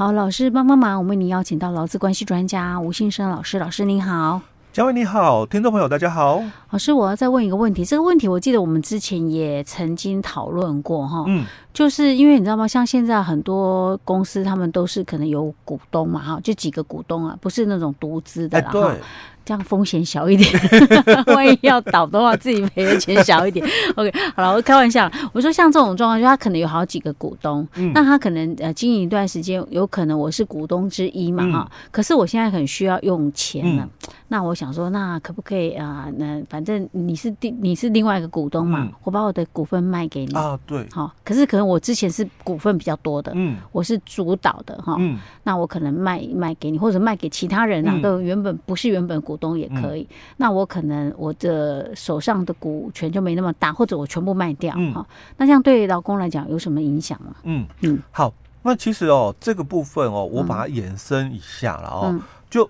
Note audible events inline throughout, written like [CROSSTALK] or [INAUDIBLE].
好，老师帮帮忙，我们为您邀请到劳资关系专家吴信生老师，老师您好。嘉伟你好，听众朋友大家好。老师，我要再问一个问题，这个问题我记得我们之前也曾经讨论过哈，嗯，就是因为你知道吗？像现在很多公司他们都是可能有股东嘛哈，就几个股东啊，不是那种独资的哈。欸这样风险小一点，[LAUGHS] 万一要倒的话，自己赔的钱小一点。[LAUGHS] OK，好了，我开玩笑。我说像这种状况，就他可能有好几个股东，嗯、那他可能呃经营一段时间，有可能我是股东之一嘛哈。嗯、可是我现在很需要用钱了，嗯、那我想说，那可不可以啊、呃？那反正你是第你是另外一个股东嘛，嗯、我把我的股份卖给你啊。对，好。可是可能我之前是股份比较多的，嗯，我是主导的哈，嗯，那我可能卖卖给你，或者卖给其他人啊，嗯、都原本不是原本股。东也可以，嗯、那我可能我的手上的股权就没那么大，或者我全部卖掉哈、嗯哦。那这样对老公来讲有什么影响吗？嗯嗯，好，那其实哦，这个部分哦，我把它延伸一下了哦，嗯、就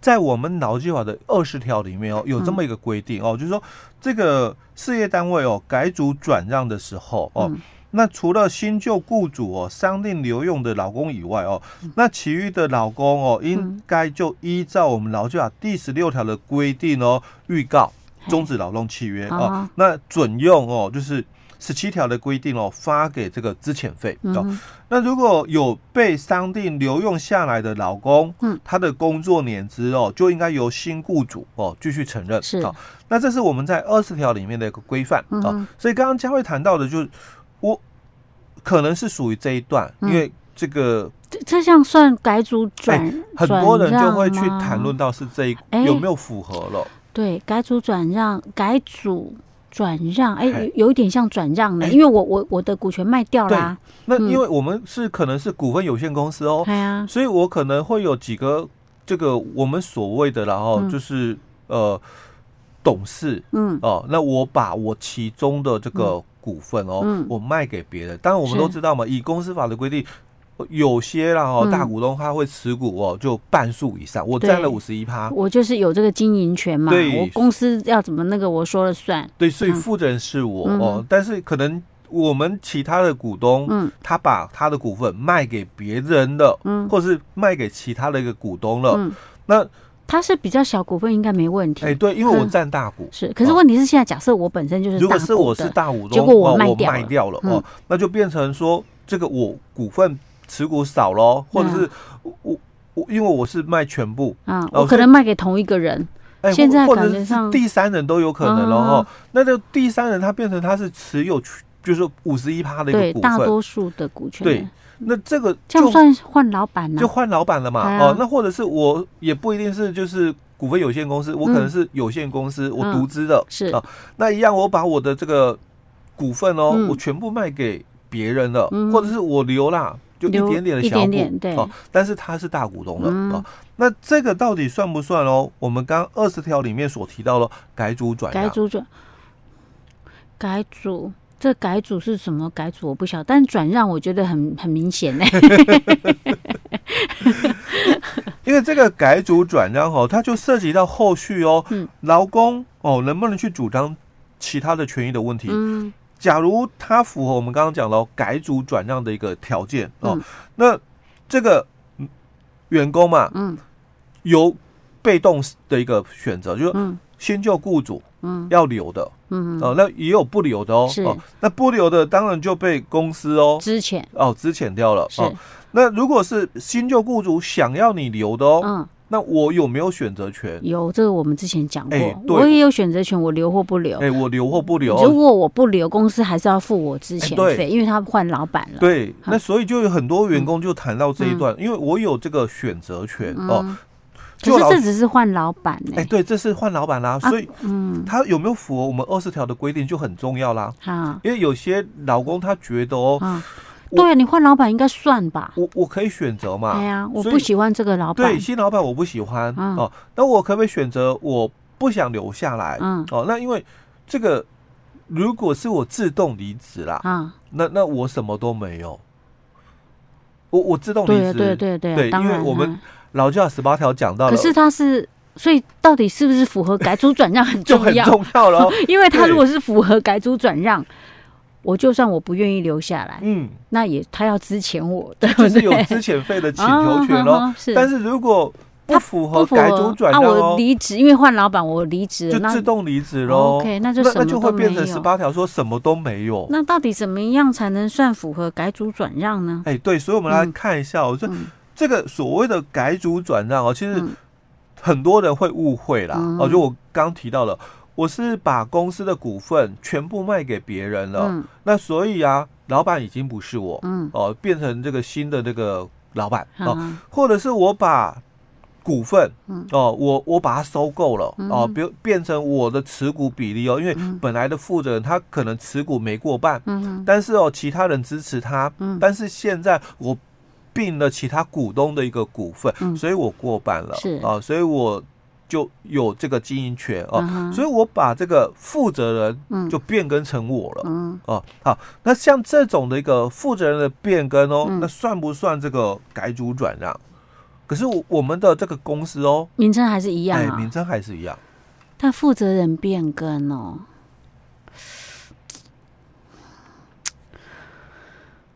在我们劳基法的二十条里面哦，有这么一个规定哦，嗯、就是说这个事业单位哦改组转让的时候哦。嗯那除了新旧雇主哦商定留用的老公以外哦，那其余的老公哦，应该就依照我们劳基法第十六条的规定哦，预告终止劳动契约哦。那准用哦，就是十七条的规定哦，发给这个资遣费哦。那如果有被商定留用下来的老公，嗯，他的工作年资哦，就应该由新雇主哦继续承认。是啊，那这是我们在二十条里面的一个规范啊。所以刚刚佳慧谈到的就是。我可能是属于这一段，因为这个这这项算改组转、欸，很多人就会去谈论到是这一有没有符合了？欸、对，改组转让，改组转让，哎、欸，有一点像转让呢，欸、因为我我我的股权卖掉了、啊。那因为我们是可能是股份有限公司哦，嗯、所以我可能会有几个这个我们所谓的，然后就是、嗯、呃董事，嗯。哦、呃，那我把我其中的这个。嗯股份哦，嗯、我卖给别人。当然我们都知道嘛，以公司法的规定，有些然后大股东他会持股哦，就半数以上，嗯、我占了五十一趴，我就是有这个经营权嘛。对，我公司要怎么那个我说了算。对，所以负责人是我、嗯、哦，但是可能我们其他的股东，嗯，他把他的股份卖给别人了，嗯，或是卖给其他的一个股东了，嗯，那。他是比较小股份，应该没问题。哎，对，因为我占大股。是，可是问题是现在假设我本身就是大股，如果是我是大股东，结果我卖掉，我卖掉了哦，那就变成说这个我股份持股少了，或者是我我因为我是卖全部啊，我可能卖给同一个人。哎，现在感觉上第三人都有可能了哈。那就第三人他变成他是持有就是五十一趴的一个股份，大多数的股权。对。那这个这样算换老板了？就换老板了嘛？啊、哦，那或者是我也不一定是就是股份有限公司，我可能是有限公司，嗯、我独资的，是啊、哦。那一样，我把我的这个股份哦，嗯、我全部卖给别人了，嗯、或者是我留啦，就一点点的小股，点对哦，但是他是大股东了哦。那这个到底算不算哦？我们刚二十条里面所提到的改组转让，改组转，改组。这改组是什么改组？我不晓得，但转让我觉得很很明显呢。[LAUGHS] 因为这个改组转让哦，它就涉及到后续哦，嗯，劳工哦能不能去主张其他的权益的问题。嗯，假如他符合我们刚刚讲的改组转让的一个条件哦，那这个员工嘛，嗯，有被动的一个选择，就是先救雇主。嗯，要留的，嗯。哦，那也有不留的哦，是。哦，那不留的当然就被公司哦支遣。哦支遣掉了，是。哦。那如果是新旧雇主想要你留的哦，嗯，那我有没有选择权？有，这个我们之前讲过，欸、我也有选择权，我留或不留。哎、欸，我留或不留。如果我不留，公司还是要付我之前费，欸、因为他换老板了。对，那所以就有很多员工就谈到这一段，嗯、因为我有这个选择权、嗯、哦。可是这只是换老板哎、欸，对，这是换老板啦，啊、所以，嗯，他有没有符合我们二十条的规定就很重要啦。啊，因为有些老公他觉得哦，对你换老板应该算吧？我我可以选择嘛？对呀，我不喜欢这个老板，对新老板我不喜欢、嗯、哦，那我可不可以选择我不想留下来？嗯，哦，那因为这个如果是我自动离职啦，啊，那那我什么都没有，我我自动离职，对对对对，因为我们。劳基法十八条讲到了，可是他是，所以到底是不是符合改组转让很重要，就很重要了。[LAUGHS] 因为他如果是符合改组转让，我就算我不愿意留下来，嗯，那也他要支遣我，对就是有支遣费的请求权喽。[LAUGHS] 是，但是如果不符合改组转让，我离职，因为换老板，我离职就自动离职喽。OK，那就那就会变成十八条，说什么都没有。那到底怎么样才能算符合改组转让呢？哎，对，所以我们来看一下，我说这个所谓的改组转让哦，其实很多人会误会啦。哦，就我刚提到了。我是把公司的股份全部卖给别人了，嗯、那所以啊，老板已经不是我，嗯，哦、呃，变成这个新的这个老板哦，或者是我把股份，哦、呃，我我把它收购了，哦、比如变成我的持股比例哦，因为本来的负责人他可能持股没过半，嗯，但是哦，其他人支持他，嗯，但是现在我并了其他股东的一个股份，嗯、所以我过半了，是啊、呃，所以我。就有这个经营权哦，uh. 所以我把这个负责人就变更成我了，嗯、哦，好，那像这种的一个负责人的变更哦，嗯、那算不算这个改组转让？可是我我们的这个公司哦，名称还是一样、啊，哎，名称还是一样，但负责人变更哦。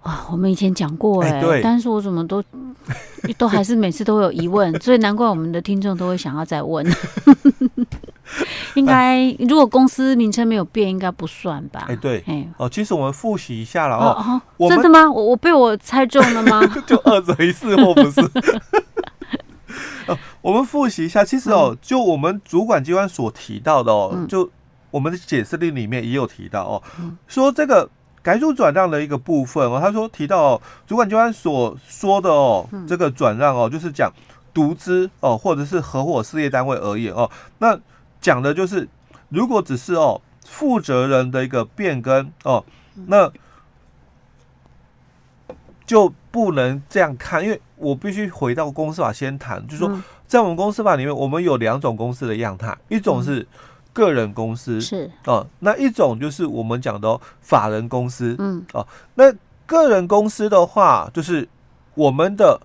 啊，我们以前讲过哎、欸，对但是我怎么都 [LAUGHS] 都还是每次都有疑问，[LAUGHS] 所以难怪我们的听众都会想要再问。[LAUGHS] 应该如果公司名称没有变，应该不算吧？哎，对，哎，哦，其实我们复习一下了哦，哦，真的吗？我我被我猜中了吗？就二择一是或不是？我们复习一下，其实哦，嗯、就我们主管机关所提到的哦，嗯、就我们的解释令里面也有提到哦，嗯、说这个。改组转让的一个部分哦，他说提到哦，主管机关所说的哦，这个转让哦，就是讲独资哦，或者是合伙事业单位而言哦，那讲的就是如果只是哦负责人的一个变更哦，那就不能这样看，因为我必须回到公司法先谈，就是说在我们公司法里面，我们有两种公司的样态，一种是。个人公司是。哦、呃，那一种就是我们讲的法人公司，嗯。哦、呃，那个人公司的话，就是我们的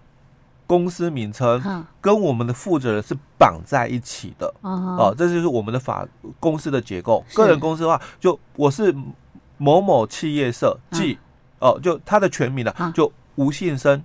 公司名称跟我们的负责人是绑在一起的，哦、这就是我们的法公司的结构。是。个人公司的话，就我是某某企业社，即哦、就他的全名了，嗯、就吴信生，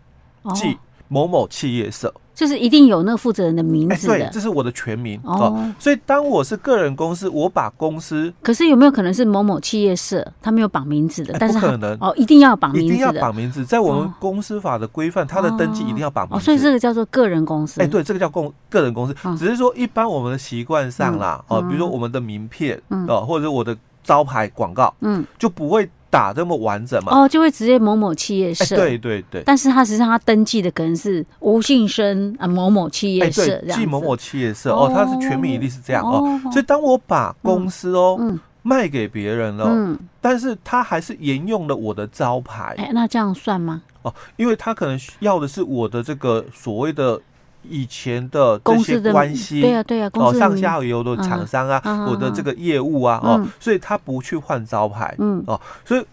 即某某企业社。就是一定有那个负责人的名字的，对，这是我的全名哦。所以当我是个人公司，我把公司，可是有没有可能是某某企业社，他没有绑名字的？但是不可能哦，一定要绑名字，一定要绑名字，在我们公司法的规范，他的登记一定要绑名字。所以这个叫做个人公司。哎，对，这个叫公个人公司，只是说一般我们的习惯上啦，哦，比如说我们的名片，哦，或者我的招牌广告，嗯，就不会。打这么完整嘛？哦，就会直接某某企业社。对对对。但是他实际上他登记的可能是吴信生啊某某企业社，记某某企业社哦，他是全名一定是这样哦。所以当我把公司哦卖给别人了，嗯，但是他还是沿用了我的招牌，哎，那这样算吗？哦，因为他可能要的是我的这个所谓的以前的这些关系，对呀对呀，哦，上下游的厂商啊，我的这个业务啊，哦，所以他不去换招牌，嗯，哦，所以。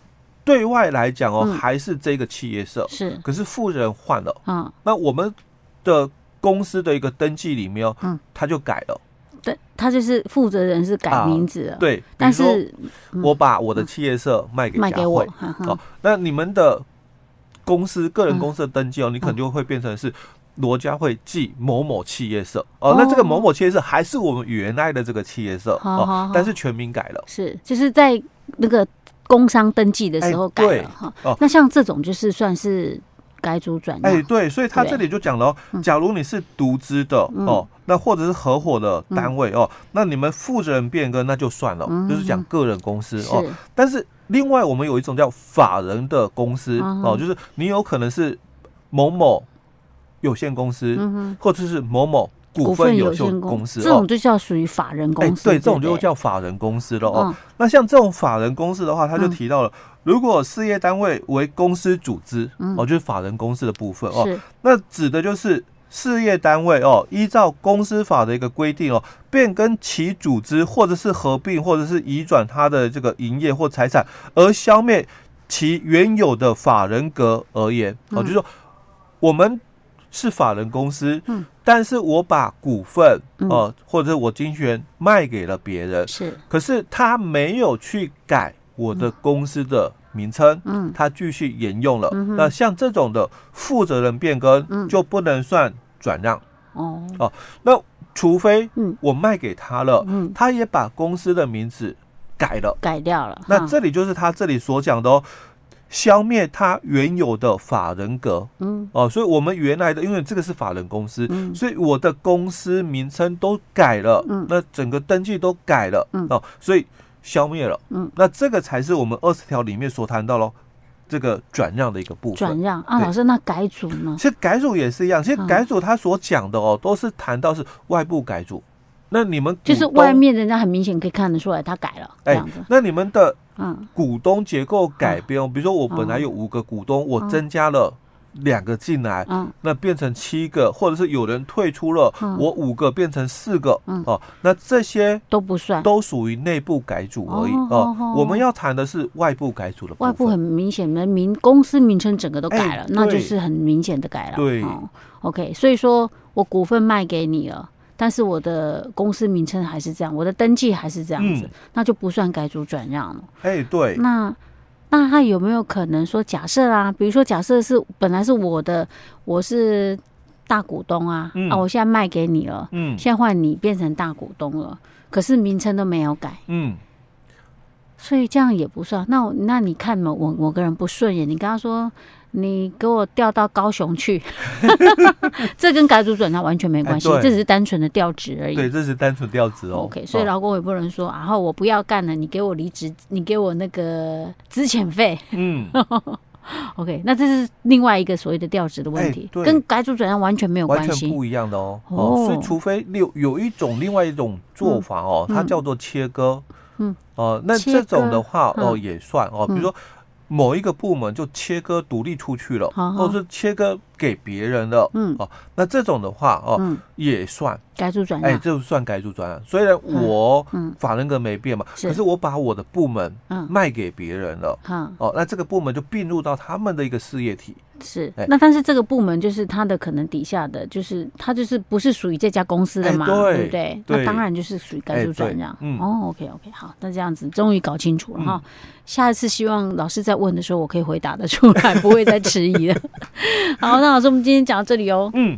对外来讲哦，嗯、还是这个企业社是，可是负责人换了，嗯，那我们的公司的一个登记里面哦，嗯，他就改了，对，他就是负责人是改名字了，啊、对，但是我把我的企业社卖给佳慧，哦，那你们的公司个人公司的登记哦，嗯、你可能就会变成是罗佳慧记某某企业社，哦，哦，那这个某某企业社还是我们原来的这个企业社，哦，哦，但是全名改了，是，就是在那个。工商登记的时候改了哈，哦，那像这种就是算是改组转让，哎，对，所以他这里就讲了哦，假如你是独资的哦，那或者是合伙的单位哦，那你们负责人变更那就算了，就是讲个人公司哦。但是另外我们有一种叫法人的公司哦，就是你有可能是某某有限公司，或者是某某。股份有限公司，这种就叫属于法人公司。对，这种就叫法人公司了哦。那像这种法人公司的话，他就提到了，如果事业单位为公司组织，哦，就是法人公司的部分哦。那指的就是事业单位哦，依照公司法的一个规定哦，变更其组织，或者是合并，或者是移转他的这个营业或财产，而消灭其原有的法人格而言哦，就是说我们。是法人公司，嗯，但是我把股份，呃，或者我经营权卖给了别人，是，可是他没有去改我的公司的名称，嗯，它继续沿用了。嗯、那像这种的负责人变更，嗯，就不能算转让。哦。哦，那除非我卖给他了，嗯，他也把公司的名字改了，改掉了。那这里就是他这里所讲的哦。消灭他原有的法人格，嗯，哦，所以我们原来的，因为这个是法人公司，嗯，所以我的公司名称都改了，嗯，那整个登记都改了，嗯，哦，所以消灭了，嗯，那这个才是我们二十条里面所谈到喽，这个转让的一个部分。转让啊，老师，那改组呢？其实改组也是一样，其实改组他所讲的哦，都是谈到是外部改组，那你们就是外面人家很明显可以看得出来他改了，这样子，那你们的。嗯，股东结构改变哦，比如说我本来有五个股东，我增加了两个进来，嗯，那变成七个，或者是有人退出了，我五个变成四个，嗯，哦，那这些都不算，都属于内部改组而已哦。我们要谈的是外部改组的部分。外部很明显的名公司名称整个都改了，那就是很明显的改了。对，OK，所以说我股份卖给你了。但是我的公司名称还是这样，我的登记还是这样子，嗯、那就不算改组转让了。哎、欸，对。那那他有没有可能说，假设啊，比如说假设是本来是我的，我是大股东啊，嗯、啊，我现在卖给你了，嗯，现在换你变成大股东了，可是名称都没有改，嗯，所以这样也不算。那那你看嘛，我我个人不顺眼，你跟他说。你给我调到高雄去，[LAUGHS] 这跟改组转让完全没关系，欸、这只是单纯的调职而已。对，这是单纯调职哦。OK，所以劳工也不能说，然后我不要干了，你给我离职，你给我那个资遣费。嗯，[LAUGHS] OK，那这是另外一个所谓的调职的问题，欸、跟改组转让完全没有关系，完全不一样的哦。哦，所以除非有有一种另外一种做法哦，嗯、它叫做切割。嗯，哦、呃，那这种的话哦、呃、也算哦，比如说。某一个部门就切割独立出去了，或者是切割给别人了，嗯，哦，那这种的话，哦，也算。改组转让，哎，这算改组转让。虽然我法人格没变嘛，可是我把我的部门卖给别人了，哦，那这个部门就并入到他们的一个事业体。是，那但是这个部门就是他的可能底下的，就是他就是不是属于这家公司的嘛，对不对？那当然就是属于改组转让。哦，OK OK，好，那这样子终于搞清楚了哈。下一次希望老师在问的时候，我可以回答得出来，不会再迟疑了。[LAUGHS] 好，那老师，我们今天讲到这里哦。嗯。